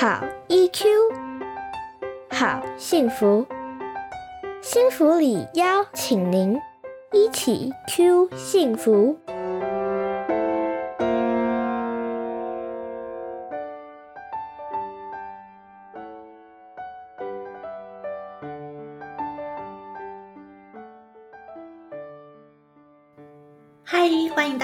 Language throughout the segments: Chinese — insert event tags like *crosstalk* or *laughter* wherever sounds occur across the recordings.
好 EQ，好幸福，幸福里邀请您一起 Q 幸福。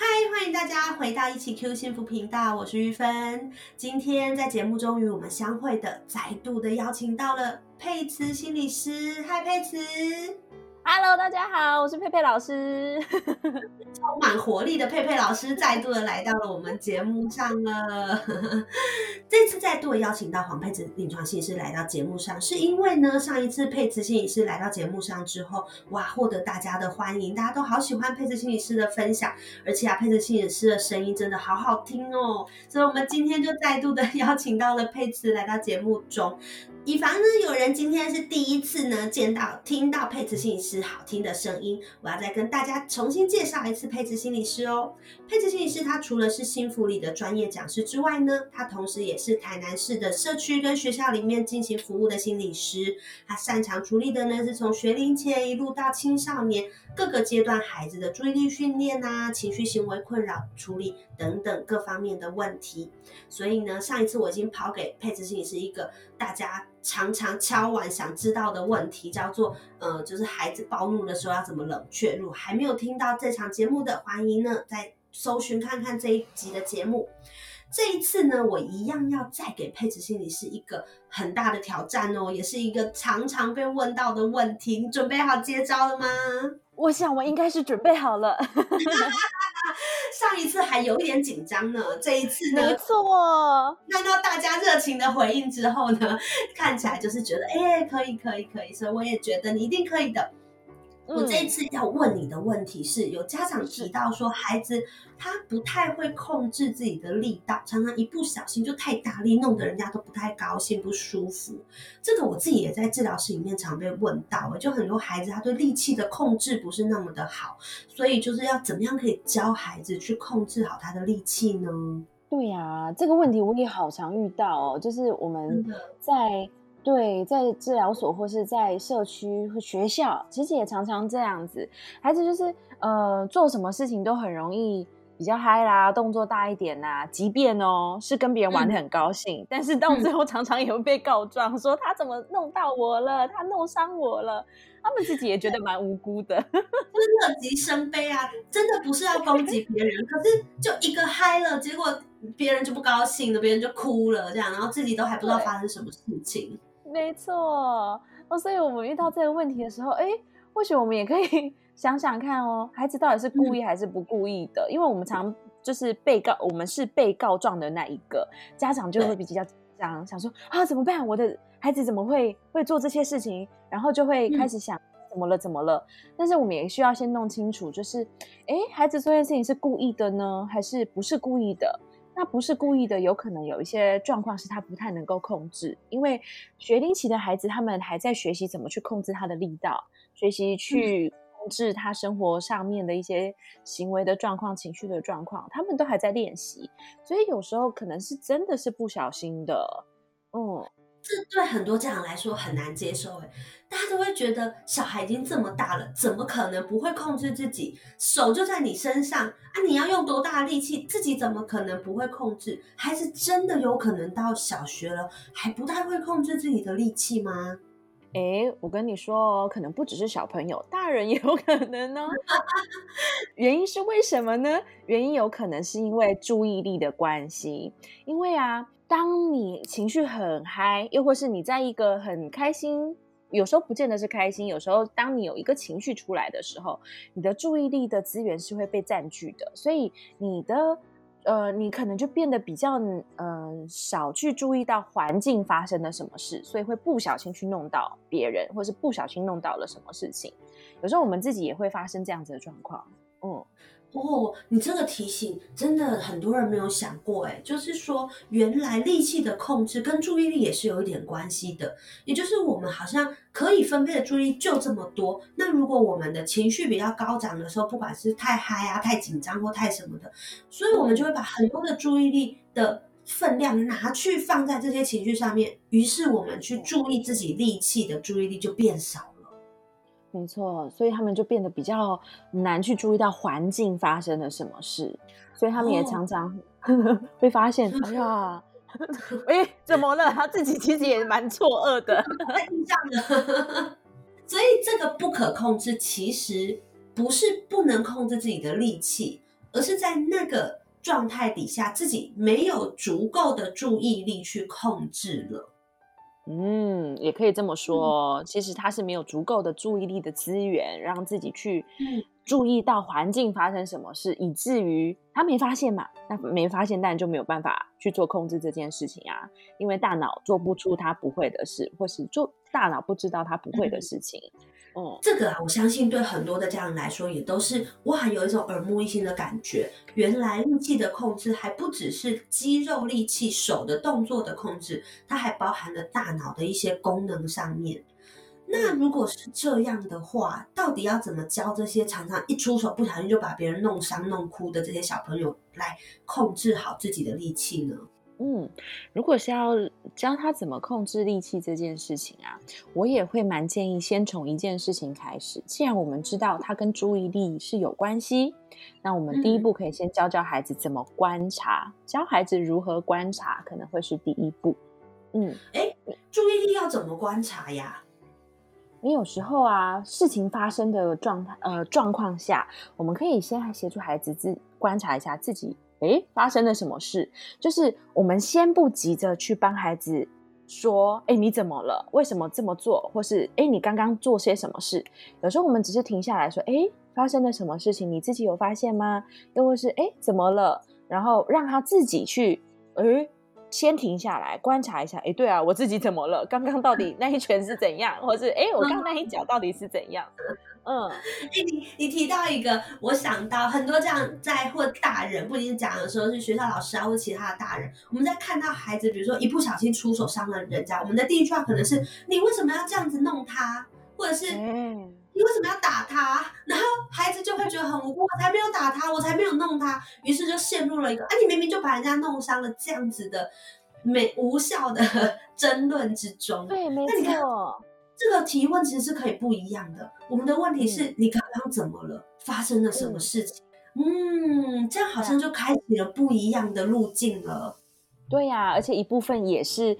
嗨，欢迎大家回到一起 Q 幸福频道，我是玉芬。今天在节目中与我们相会的，再度的邀请到了佩慈心理师。嗨，佩慈。Hello，大家好，我是佩佩老师。充满活力的佩佩老师再度的来到了我们节目上了。*laughs* 这次再度邀请到黄佩慈临床心理师来到节目上，是因为呢，上一次佩慈心理师来到节目上之后，哇，获得大家的欢迎，大家都好喜欢佩慈心理师的分享，而且啊，佩慈心理师的声音真的好好听哦，所以我们今天就再度的 *laughs* 邀请到了佩慈来到节目中。以防呢有人今天是第一次呢见到听到配置心理师好听的声音，我要再跟大家重新介绍一次配置心理师哦。佩慈心理师他除了是新福里的专业讲师之外呢，他同时也是台南市的社区跟学校里面进行服务的心理师。他擅长处理的呢是从学龄前一路到青少年各个阶段孩子的注意力训练啊、情绪行为困扰处理等等各方面的问题。所以呢，上一次我已经抛给配置心理师一个大家常常敲碗想知道的问题，叫做呃，就是孩子暴怒的时候要怎么冷却。如果还没有听到这场节目的，欢迎呢再搜寻看看这一集的节目。这一次呢，我一样要再给配置心理师一个很大的挑战哦，也是一个常常被问到的问题。你准备好接招了吗？我想我应该是准备好了。*laughs* *laughs* 上一次还有一点紧张呢，这一次呢，没错，看到大家热情的回应之后呢，看起来就是觉得，哎、可以，可以，可以，所以我也觉得你一定可以的。我这一次要问你的问题是，有家长提到说，孩子他不太会控制自己的力道，常常一不小心就太大力，弄得人家都不太高兴、不舒服。这个我自己也在治疗室里面常被问到，就很多孩子他对力气的控制不是那么的好，所以就是要怎么样可以教孩子去控制好他的力气呢？对呀、这个问题我也好常遇到哦，就是我们在对在治疗所或是在社区或学校，其实也常常这样子，孩子就是呃做什么事情都很容易。比较嗨啦，动作大一点呐、即便哦是跟别人玩的很高兴，但是到最后常常也会被告状，说他怎么弄到我了，他弄伤我了，他们自己也觉得蛮无辜的。*laughs* 乐极生悲啊，真的不是要攻击别人，可是就一个嗨了，结果别人就不高兴了，别人就哭了，这样，然后自己都还不知道对发生什么事情。没错，哦，所以我们遇到这个问题的时候，哎，或许我们也可以 *laughs* 想想看哦，孩子到底是故意还是不故意的？因为我们常就是被告，我们是被告状的那一个，家长就会比较紧张，想说啊怎么办？我的孩子怎么会会做这些事情？然后就会开始想。怎么了？怎么了？但是我们也需要先弄清楚，就是，哎，孩子做这件事情是故意的呢，还是不是故意的？那不是故意的，有可能有一些状况是他不太能够控制，因为学龄期的孩子他们还在学习怎么去控制他的力道，学习去控制他生活上面的一些行为的状况、情绪的状况，他们都还在练习，所以有时候可能是真的是不小心的，嗯，这对很多家长来说很难接受，哎，大家都会觉得小孩已经这么大了，怎么可能不会控制自己？手就在你身上啊，你要用多大的力气，自己怎么可能不会控制？孩子真的有可能到小学了还不太会控制自己的力气吗？哎，我跟你说，可能不只是小朋友，大人也有可能呢。*laughs* 原因是为什么呢？原因有可能是因为注意力的关系。因为啊，当你情绪很嗨，又或是你在一个很开心，有时候不见得是开心，有时候当你有一个情绪出来的时候，你的注意力的资源是会被占据的，所以你的呃，你可能就变得比较呃少去注意到环境发生了什么事，所以会不小心去弄到别人，或是不小心弄到了什么事情。有时候我们自己也会发生这样子的状况。嗯。哦，你这个提醒真的很多人没有想过，哎，就是说原来力气的控制跟注意力也是有一点关系的，也就是我们好像可以分配的注意力就这么多，那如果我们的情绪比较高涨的时候，不管是太嗨啊、太紧张或太什么的，所以我们就会把很多的注意力的分量拿去放在这些情绪上面，于是我们去注意自己力气的注意力就变少。没错，所以他们就变得比较难去注意到环境发生了什么事，所以他们也常常 *laughs* 会发现，*laughs* 哎呀，哎，怎么了？他自己其实也蛮错愕的，*laughs* 这样的。所以这个不可控制，其实不是不能控制自己的力气，而是在那个状态底下，自己没有足够的注意力去控制了。嗯，也可以这么说。其实他是没有足够的注意力的资源，让自己去注意到环境发生什么事，以至于他没发现嘛。那没发现，当然就没有办法去做控制这件事情啊。因为大脑做不出他不会的事，或是做大脑不知道他不会的事情。这个啊，我相信对很多的家长来说，也都是哇，有一种耳目一新的感觉。原来力气的控制还不只是肌肉力气、手的动作的控制，它还包含了大脑的一些功能上面。那如果是这样的话，到底要怎么教这些常常一出手不小心就把别人弄伤、弄哭的这些小朋友来控制好自己的力气呢？嗯，如果是要教他怎么控制力气这件事情啊，我也会蛮建议先从一件事情开始。既然我们知道它跟注意力是有关系，那我们第一步可以先教教孩子怎么观察，教孩子如何观察可能会是第一步。嗯，哎，注意力要怎么观察呀？你有时候啊，事情发生的状态呃状况下，我们可以先协助孩子自观察一下自己。哎，发生了什么事？就是我们先不急着去帮孩子说，哎，你怎么了？为什么这么做？或是哎，你刚刚做些什么事？有时候我们只是停下来说，哎，发生了什么事情？你自己有发现吗？又或是哎，怎么了？然后让他自己去，哎，先停下来观察一下。哎，对啊，我自己怎么了？刚刚到底那一拳是怎样？或是哎，我刚那一脚到底是怎样？嗯，你你提到一个，我想到很多这样在或大人，不一定讲的时候是学校老师啊，或其他的大人，我们在看到孩子，比如说一不小心出手伤了人家，我们的第一句话可能是：你为什么要这样子弄他？或者是你为什么要打他？*laughs* 然后孩子就会觉得很无辜，我才没有打他，我才没有弄他，于是就陷入了一个啊，你明明就把人家弄伤了这样子的没无效的 *laughs* 争论之中。对，没错。这个提问其实是可以不一样的。我们的问题是你刚刚怎么了？发生了什么事情？嗯，这样好像就开启了不一样的路径了。对呀，而且一部分也是。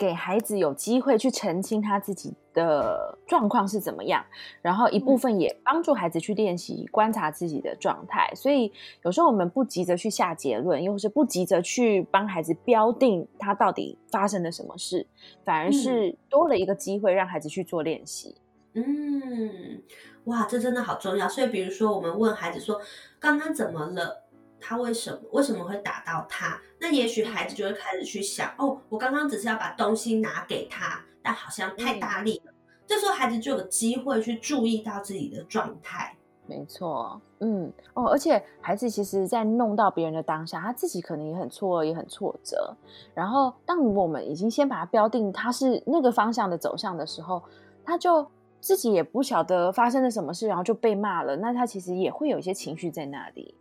给孩子有机会去澄清他自己的状况是怎么样，然后一部分也帮助孩子去练习观察自己的状态。所以有时候我们不急着去下结论，又是不急着去帮孩子标定他到底发生了什么事，反而是多了一个机会让孩子去做练习。嗯，哇，这真的好重要。所以比如说，我们问孩子说：“刚刚怎么了？”他为什么为什么会打到他？那也许孩子就会开始去想，哦，我刚刚只是要把东西拿给他，但好像太大力了。这时候孩子就有机会去注意到自己的状态。没错，嗯，哦，而且孩子其实，在弄到别人的当下，他自己可能也很错愕，也很挫折。然后，当我们已经先把它标定他是那个方向的走向的时候，他就自己也不晓得发生了什么事，然后就被骂了。那他其实也会有一些情绪在那里。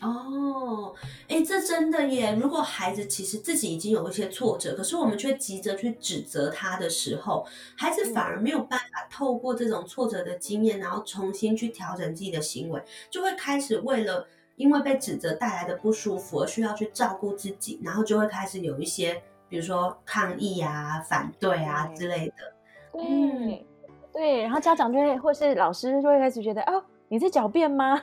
哦，哎，这真的耶！如果孩子其实自己已经有一些挫折，可是我们却急着去指责他的时候，孩子反而没有办法透过这种挫折的经验，然后重新去调整自己的行为，就会开始为了因为被指责带来的不舒服而需要去照顾自己，然后就会开始有一些，比如说抗议啊、反对啊之类的。嗯，对，然后家长就会或是老师就会开始觉得，哦，你在狡辩吗？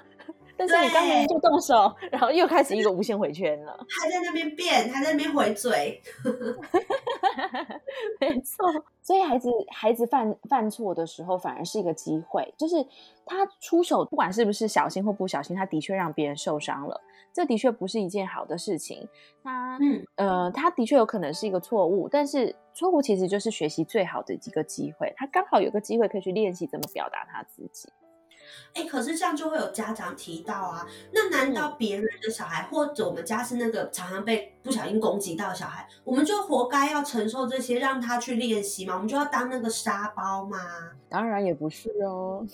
但是你刚明明就动手，然后又开始一个无限回圈了，还在那边变，还在那边回嘴。*laughs* 没错，*laughs* 所以孩子孩子犯犯错的时候，反而是一个机会，就是他出手，不管是不是小心或不小心，他的确让别人受伤了，这的确不是一件好的事情。他嗯呃，他的确有可能是一个错误，但是错误其实就是学习最好的一个机会。他刚好有个机会可以去练习怎么表达他自己。哎，可是这样就会有家长提到啊，那难道别人的小孩，或者我们家是那个常常被不小心攻击到的小孩，我们就活该要承受这些，让他去练习吗？我们就要当那个沙包吗？当然也不是哦。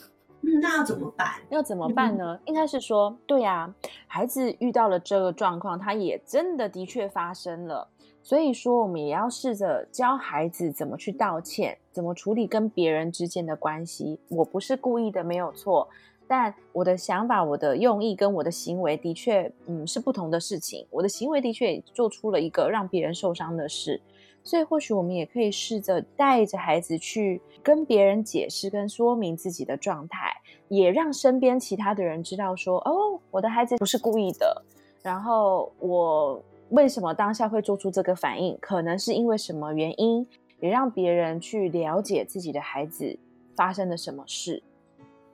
嗯，那要怎么办？要怎么办呢？应该是说，对呀，孩子遇到了这个状况，他也真的的确发生了。所以说，我们也要试着教孩子怎么去道歉，怎么处理跟别人之间的关系。我不是故意的，没有错。但我的想法、我的用意跟我的行为的确，嗯，是不同的事情。我的行为的确做出了一个让别人受伤的事。所以，或许我们也可以试着带着孩子去跟别人解释跟说明自己的状态，也让身边其他的人知道说：“哦，我的孩子不是故意的。”然后我。为什么当下会做出这个反应？可能是因为什么原因？也让别人去了解自己的孩子发生了什么事。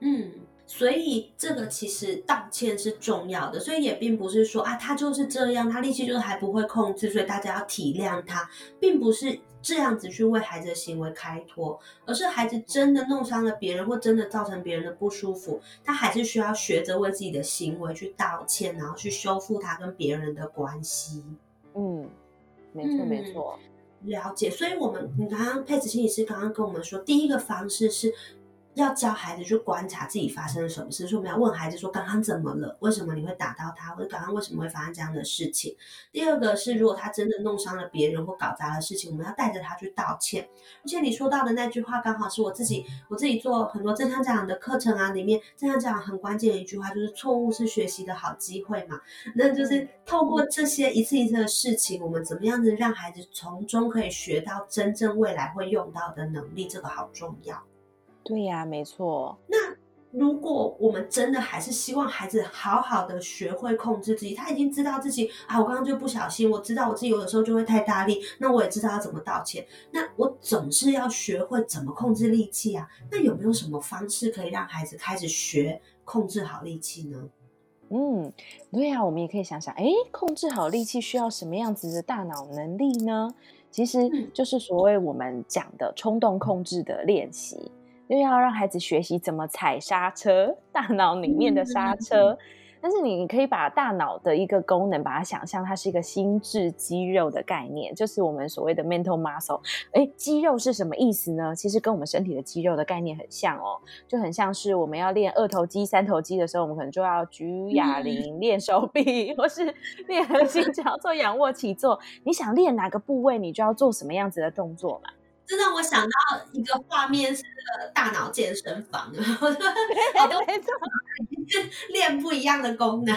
嗯，所以这个其实道歉是重要的，所以也并不是说啊，他就是这样，他力气就是还不会控制，所以大家要体谅他，并不是。这样子去为孩子的行为开脱，而是孩子真的弄伤了别人，或真的造成别人的不舒服，他还是需要学着为自己的行为去道歉，然后去修复他跟别人的关系。嗯，没错没错，了解。所以，我们你刚刚佩子心理师刚刚跟我们说，第一个方式是。要教孩子去观察自己发生了什么事，说我们要问孩子说刚刚怎么了？为什么你会打到他？或者刚刚为什么会发生这样的事情？第二个是，如果他真的弄伤了别人或搞砸了事情，我们要带着他去道歉。而且你说到的那句话，刚好是我自己我自己做很多正向教养的课程啊，里面正向教养很关键的一句话，就是错误是学习的好机会嘛。那就是透过这些一次一次的事情，我们怎么样子让孩子从中可以学到真正未来会用到的能力，这个好重要。对呀，没错。那如果我们真的还是希望孩子好好的学会控制自己，他已经知道自己啊，我刚刚就不小心，我知道我自己有的时候就会太大力，那我也知道要怎么道歉。那我总是要学会怎么控制力气啊。那有没有什么方式可以让孩子开始学控制好力气呢？嗯，对呀，我们也可以想想，哎，控制好力气需要什么样子的大脑能力呢？其实就是所谓我们讲的冲动控制的练习。又要让孩子学习怎么踩刹车，大脑里面的刹车。但是你可以把大脑的一个功能，把它想象它是一个心智肌肉的概念，就是我们所谓的 mental muscle。哎，肌肉是什么意思呢？其实跟我们身体的肌肉的概念很像哦，就很像是我们要练二头肌、三头肌的时候，我们可能就要举哑铃练手臂，或是练核心，只要做仰卧起坐。你想练哪个部位，你就要做什么样子的动作嘛。这让我想到一个画面，是那个大脑健身房，*laughs* 好多 *laughs* 练不一样的功能。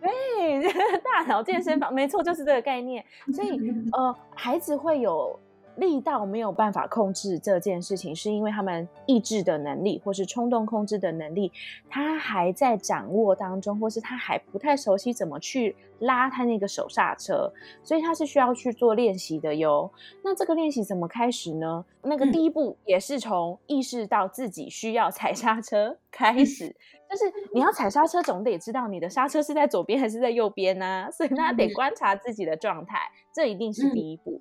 对，*laughs* 大脑健身房，没错，就是这个概念。所以，呃，孩子会有。力道没有办法控制这件事情，是因为他们意志的能力或是冲动控制的能力，他还在掌握当中，或是他还不太熟悉怎么去拉他那个手刹车，所以他是需要去做练习的哟。那这个练习怎么开始呢？那个第一步也是从意识到自己需要踩刹车开始，但是你要踩刹车，总得知道你的刹车是在左边还是在右边呢？所以他得观察自己的状态，这一定是第一步。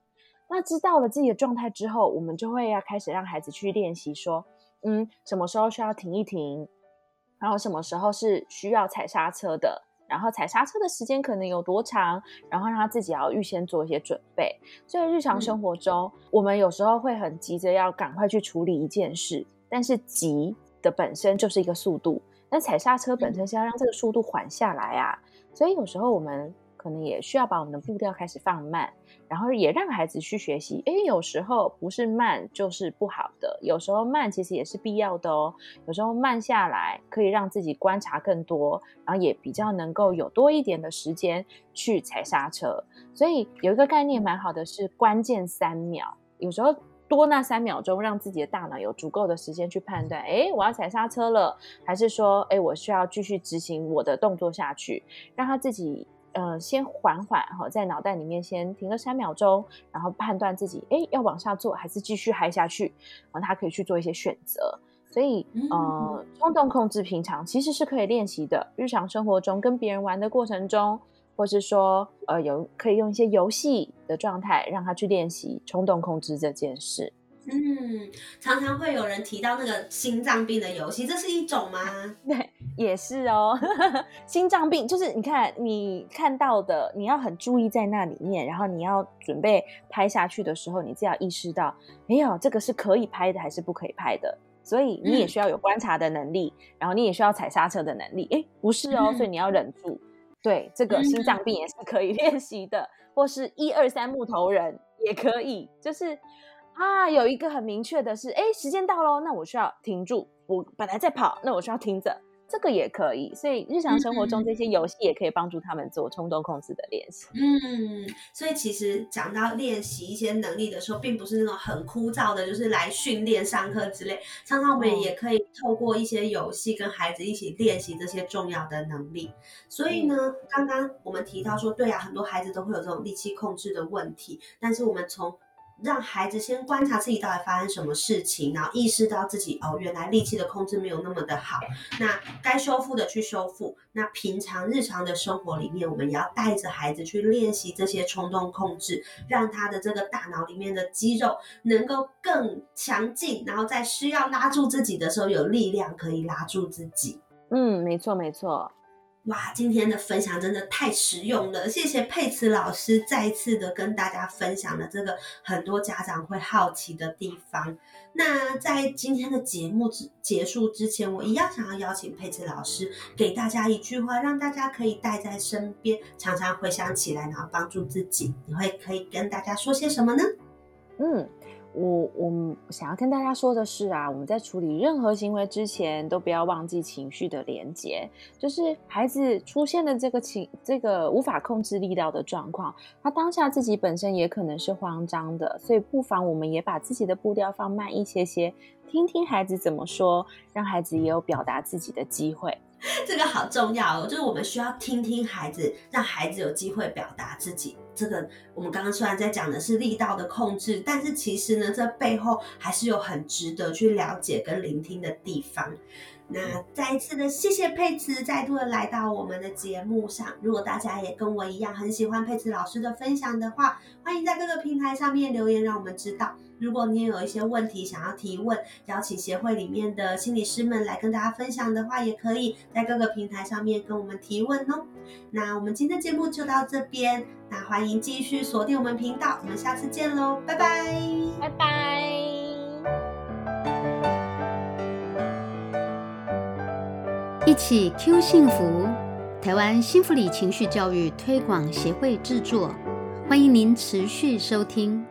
那知道了自己的状态之后，我们就会要开始让孩子去练习，说，嗯，什么时候需要停一停，然后什么时候是需要踩刹车的，然后踩刹车的时间可能有多长，然后让他自己要预先做一些准备。所以日常生活中，我们有时候会很急着要赶快去处理一件事，但是急的本身就是一个速度，那踩刹车本身是要让这个速度缓下来啊。所以有时候我们可能也需要把我们的步调开始放慢。然后也让孩子去学习，哎，有时候不是慢就是不好的，有时候慢其实也是必要的哦。有时候慢下来可以让自己观察更多，然后也比较能够有多一点的时间去踩刹车。所以有一个概念蛮好的是关键三秒，有时候多那三秒钟，让自己的大脑有足够的时间去判断，哎，我要踩刹车了，还是说，哎，我需要继续执行我的动作下去，让他自己呃先缓缓哈，在脑袋里面先停个三秒钟，然后判断自己，哎，要往下做还是继续嗨下去，然后他可以去做一些选择。所以，呃，冲动控制平常其实是可以练习的，日常生活中跟别人玩的过程中。或是说，呃，有可以用一些游戏的状态，让他去练习冲动控制这件事。嗯，常常会有人提到那个心脏病的游戏，这是一种吗？对，也是哦。*laughs* 心脏病就是你看你看到的，你要很注意在那里面，然后你要准备拍下去的时候，你自要意识到，哎呦，这个是可以拍的还是不可以拍的？所以你也需要有观察的能力，然后你也需要踩刹车的能力。哎，不是哦，所以你要忍住。对，这个心脏病也是可以 *laughs* 练习的，或是一二三木头人也可以。就是啊，有一个很明确的是，哎，时间到喽，那我需要停住。我本来在跑，那我需要停着。这个也可以，所以日常生活中这些游戏也可以帮助他们做冲动控制的练习。嗯，所以其实讲到练习一些能力的时候，并不是那种很枯燥的，就是来训练上课之类。常常我们也可以透过一些游戏跟孩子一起练习这些重要的能力。所以呢，刚刚我们提到说，对啊，很多孩子都会有这种力气控制的问题，但是我们从让孩子先观察自己到底发生什么事情，然后意识到自己哦，原来力气的控制没有那么的好。那该修复的去修复。那平常日常的生活里面，我们也要带着孩子去练习这些冲动控制，让他的这个大脑里面的肌肉能够更强劲，然后在需要拉住自己的时候，有力量可以拉住自己。嗯，没错，没错。哇，今天的分享真的太实用了！谢谢佩慈老师再一次的跟大家分享了这个很多家长会好奇的地方。那在今天的节目之结束之前，我一样想要邀请佩慈老师给大家一句话，让大家可以带在身边，常常回想起来，然后帮助自己。你会可以跟大家说些什么呢？嗯。我我想要跟大家说的是啊，我们在处理任何行为之前，都不要忘记情绪的连接。就是孩子出现的这个情，这个无法控制力道的状况，他当下自己本身也可能是慌张的，所以不妨我们也把自己的步调放慢一些些，听听孩子怎么说，让孩子也有表达自己的机会。这个好重要哦，就是我们需要听听孩子，让孩子有机会表达自己。这个我们刚刚虽然在讲的是力道的控制，但是其实呢，这背后还是有很值得去了解跟聆听的地方。那再一次的谢谢佩慈再度的来到我们的节目上。如果大家也跟我一样很喜欢佩慈老师的分享的话，欢迎在各个平台上面留言，让我们知道。如果你也有一些问题想要提问，邀请协会里面的心理师们来跟大家分享的话，也可以在各个平台上面跟我们提问哦。那我们今天节目就到这边，那欢迎继续锁定我们频道，我们下次见喽，拜拜，拜拜。一起 Q 幸福，台湾幸福里情绪教育推广协会制作，欢迎您持续收听。